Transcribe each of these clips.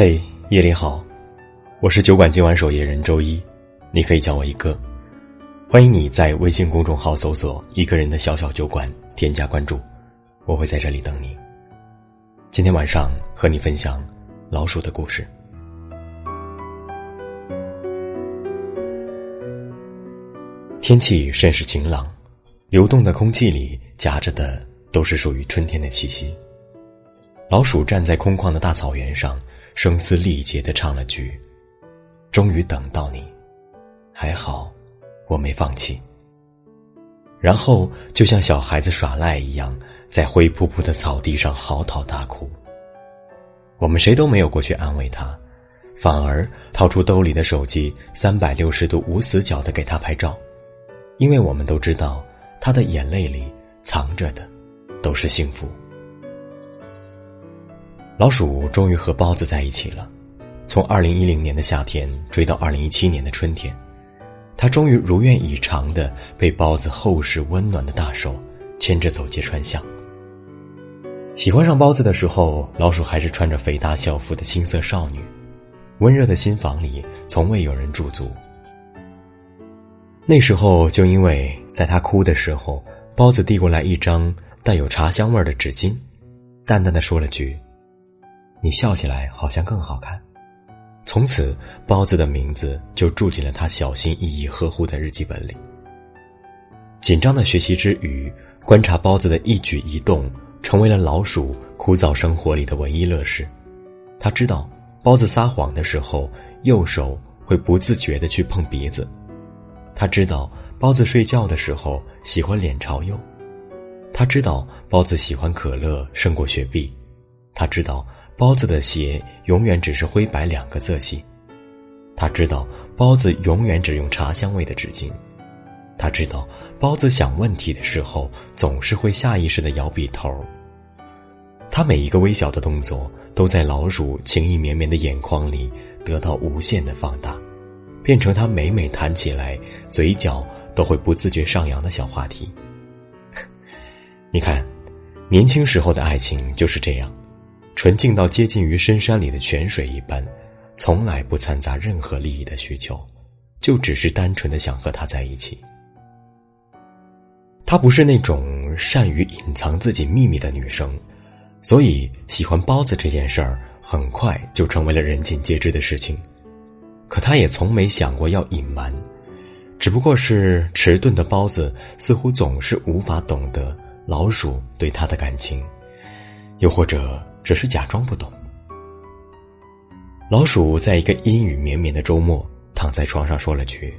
嘿，夜里好，我是酒馆今晚守夜人周一，你可以叫我一哥。欢迎你在微信公众号搜索“一个人的小小酒馆”，添加关注，我会在这里等你。今天晚上和你分享老鼠的故事。天气甚是晴朗，流动的空气里夹着的都是属于春天的气息。老鼠站在空旷的大草原上，声嘶力竭的唱了句：“终于等到你，还好。”我没放弃，然后就像小孩子耍赖一样，在灰扑扑的草地上嚎啕大哭。我们谁都没有过去安慰他，反而掏出兜里的手机，三百六十度无死角的给他拍照，因为我们都知道，他的眼泪里藏着的都是幸福。老鼠终于和包子在一起了，从二零一零年的夏天追到二零一七年的春天。他终于如愿以偿的被包子厚实温暖的大手牵着走街串巷。喜欢上包子的时候，老鼠还是穿着肥大校服的青涩少女，温热的心房里从未有人驻足。那时候，就因为在他哭的时候，包子递过来一张带有茶香味的纸巾，淡淡的说了句：“你笑起来好像更好看。”从此，包子的名字就住进了他小心翼翼呵护的日记本里。紧张的学习之余，观察包子的一举一动，成为了老鼠枯燥生活里的唯一乐事。他知道，包子撒谎的时候，右手会不自觉的去碰鼻子；他知道，包子睡觉的时候喜欢脸朝右；他知道，包子喜欢可乐胜过雪碧；他知道。包子的鞋永远只是灰白两个色系，他知道包子永远只用茶香味的纸巾，他知道包子想问题的时候总是会下意识的摇笔头。他每一个微小的动作都在老鼠情意绵绵的眼眶里得到无限的放大，变成他每每谈起来嘴角都会不自觉上扬的小话题。你看，年轻时候的爱情就是这样。纯净到接近于深山里的泉水一般，从来不掺杂任何利益的需求，就只是单纯的想和他在一起。她不是那种善于隐藏自己秘密的女生，所以喜欢包子这件事儿很快就成为了人尽皆知的事情。可她也从没想过要隐瞒，只不过是迟钝的包子似乎总是无法懂得老鼠对他的感情，又或者。只是假装不懂。老鼠在一个阴雨绵绵的周末，躺在床上说了句：“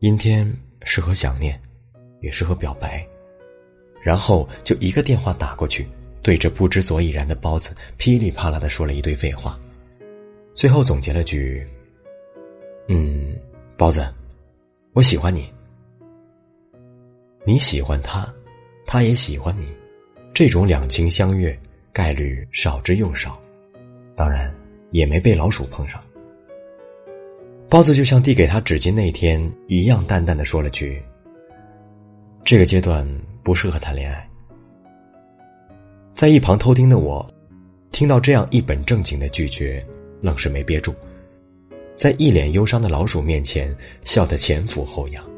阴天适合想念，也适合表白。”然后就一个电话打过去，对着不知所以然的包子噼里啪啦的说了一堆废话，最后总结了句：“嗯，包子，我喜欢你，你喜欢他，他也喜欢你，这种两情相悦。”概率少之又少，当然也没被老鼠碰上。包子就像递给他纸巾那天一样，淡淡的说了句：“这个阶段不适合谈恋爱。”在一旁偷听的我，听到这样一本正经的拒绝，愣是没憋住，在一脸忧伤的老鼠面前笑得前俯后仰。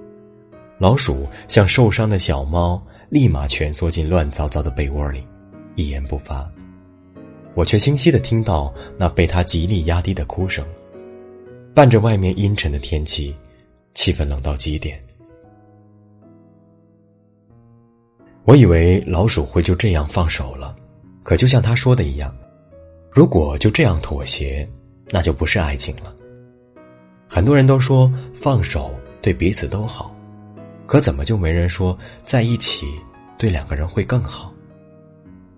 老鼠像受伤的小猫，立马蜷缩进乱糟糟的被窝里。一言不发，我却清晰的听到那被他极力压低的哭声，伴着外面阴沉的天气，气氛冷到极点。我以为老鼠会就这样放手了，可就像他说的一样，如果就这样妥协，那就不是爱情了。很多人都说放手对彼此都好，可怎么就没人说在一起对两个人会更好？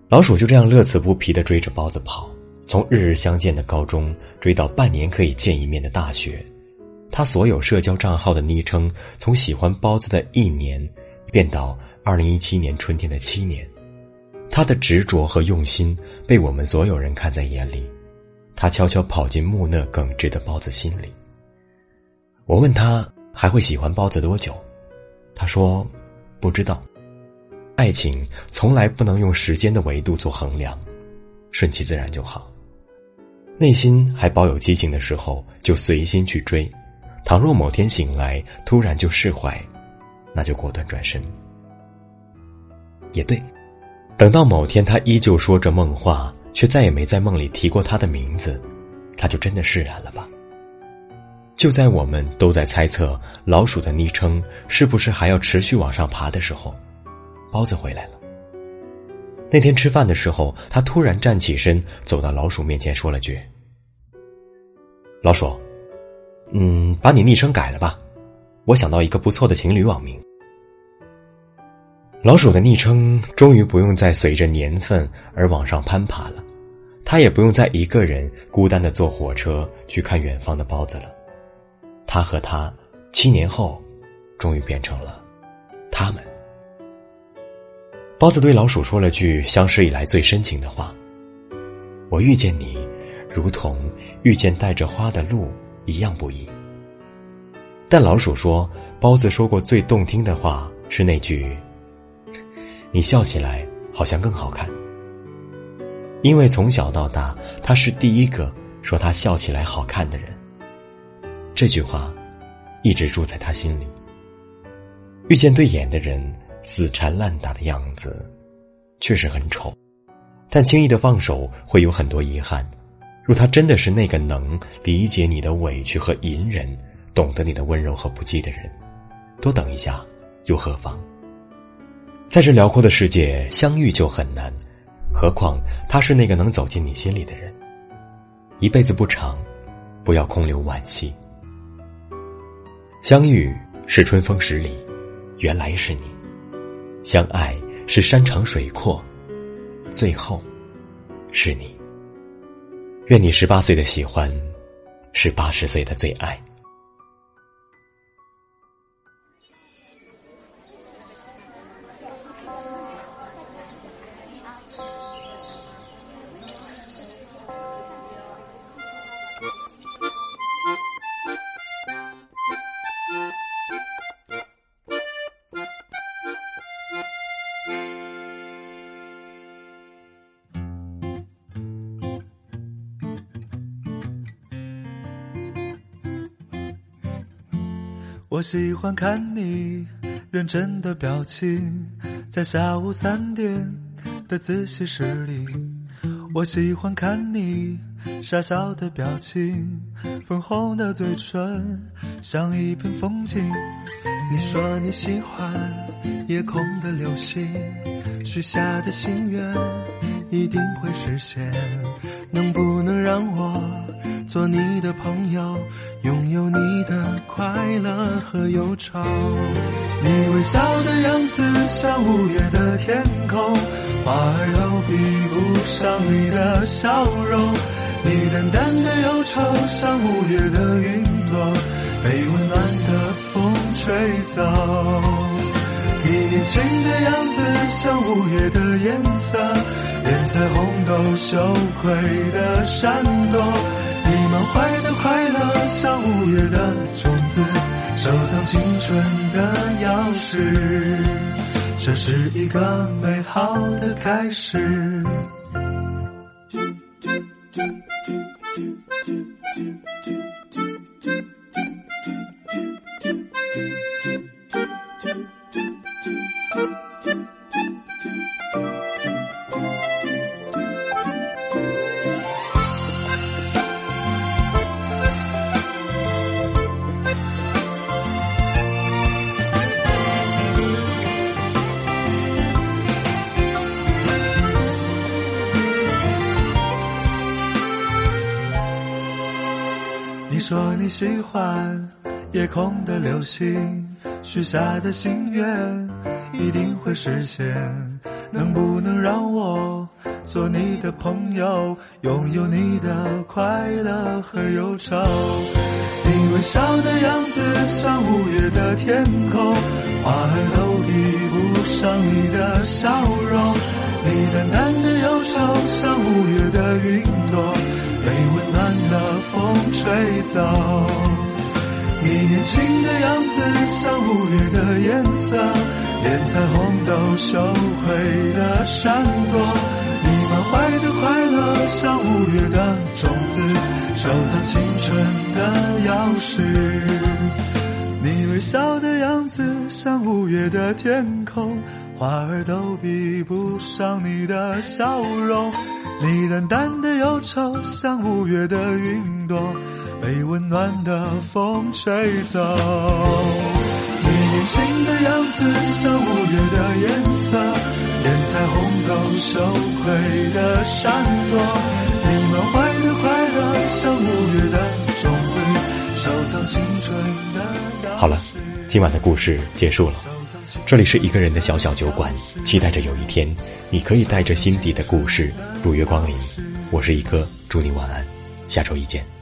老鼠就这样乐此不疲的追着包子跑，从日日相见的高中追到半年可以见一面的大学。他所有社交账号的昵称，从喜欢包子的一年，变到二零一七年春天的七年。他的执着和用心被我们所有人看在眼里。他悄悄跑进木讷耿直的包子心里。我问他还会喜欢包子多久，他说不知道。爱情从来不能用时间的维度做衡量，顺其自然就好。内心还保有激情的时候，就随心去追；倘若某天醒来，突然就释怀，那就果断转身。也对，等到某天他依旧说着梦话，却再也没在梦里提过他的名字，他就真的释然了吧？就在我们都在猜测老鼠的昵称是不是还要持续往上爬的时候，包子回来了。那天吃饭的时候，他突然站起身，走到老鼠面前，说了句：“老鼠，嗯，把你昵称改了吧，我想到一个不错的情侣网名。”老鼠的昵称终于不用再随着年份而往上攀爬了，他也不用再一个人孤单的坐火车去看远方的包子了。他和他，七年后，终于变成了他们。包子对老鼠说了句相识以来最深情的话：“我遇见你，如同遇见带着花的鹿一样不易。”但老鼠说，包子说过最动听的话是那句：“你笑起来好像更好看。”因为从小到大，他是第一个说他笑起来好看的人。这句话，一直住在他心里。遇见对眼的人，死缠烂打的样子，确实很丑，但轻易的放手会有很多遗憾。若他真的是那个能理解你的委屈和隐忍，懂得你的温柔和不羁的人，多等一下又何妨？在这辽阔的世界，相遇就很难，何况他是那个能走进你心里的人。一辈子不长，不要空留惋惜。相遇是春风十里，原来是你；相爱是山长水阔，最后是你。愿你十八岁的喜欢，是八十岁的最爱。我喜欢看你认真的表情，在下午三点的自习室里。我喜欢看你傻笑的表情，粉红的嘴唇像一片风景。你说你喜欢夜空的流星，许下的心愿一定会实现。能不能让我做你的朋友？拥有你的快乐和忧愁，你微笑的样子像五月的天空，花儿都比不上你的笑容。你淡淡的忧愁像五月的云朵，被温暖的风吹走。你年轻的样子像五月的颜色，连彩虹都羞愧的闪躲。你满怀的快乐，像五月的种子，收藏青春的钥匙，这是一个美好的开始。你喜欢夜空的流星，许下的心愿一定会实现。能不能让我做你的朋友，拥有你的快乐和忧愁？你微笑的样子像五月的天空，花儿都比不上你的笑容。你淡淡的忧愁像五月的云朵，被温暖的风吹走。你年轻的样子像五月的颜色，连彩虹都羞愧的闪躲。你满怀的快乐像五月的种子，收藏青春的钥匙。你微笑的样子像五月的天空，花儿都比不上你的笑容。你淡淡的忧愁像五月的云朵，被温暖的风吹走。你年轻的样子像五月的颜色，连彩虹都羞愧的闪躲。你满怀的快乐像五月的种子，收藏青春的。好了，今晚的故事结束了。这里是一个人的小小酒馆，期待着有一天，你可以带着心底的故事如约光临。我是一哥，祝你晚安，下周一见。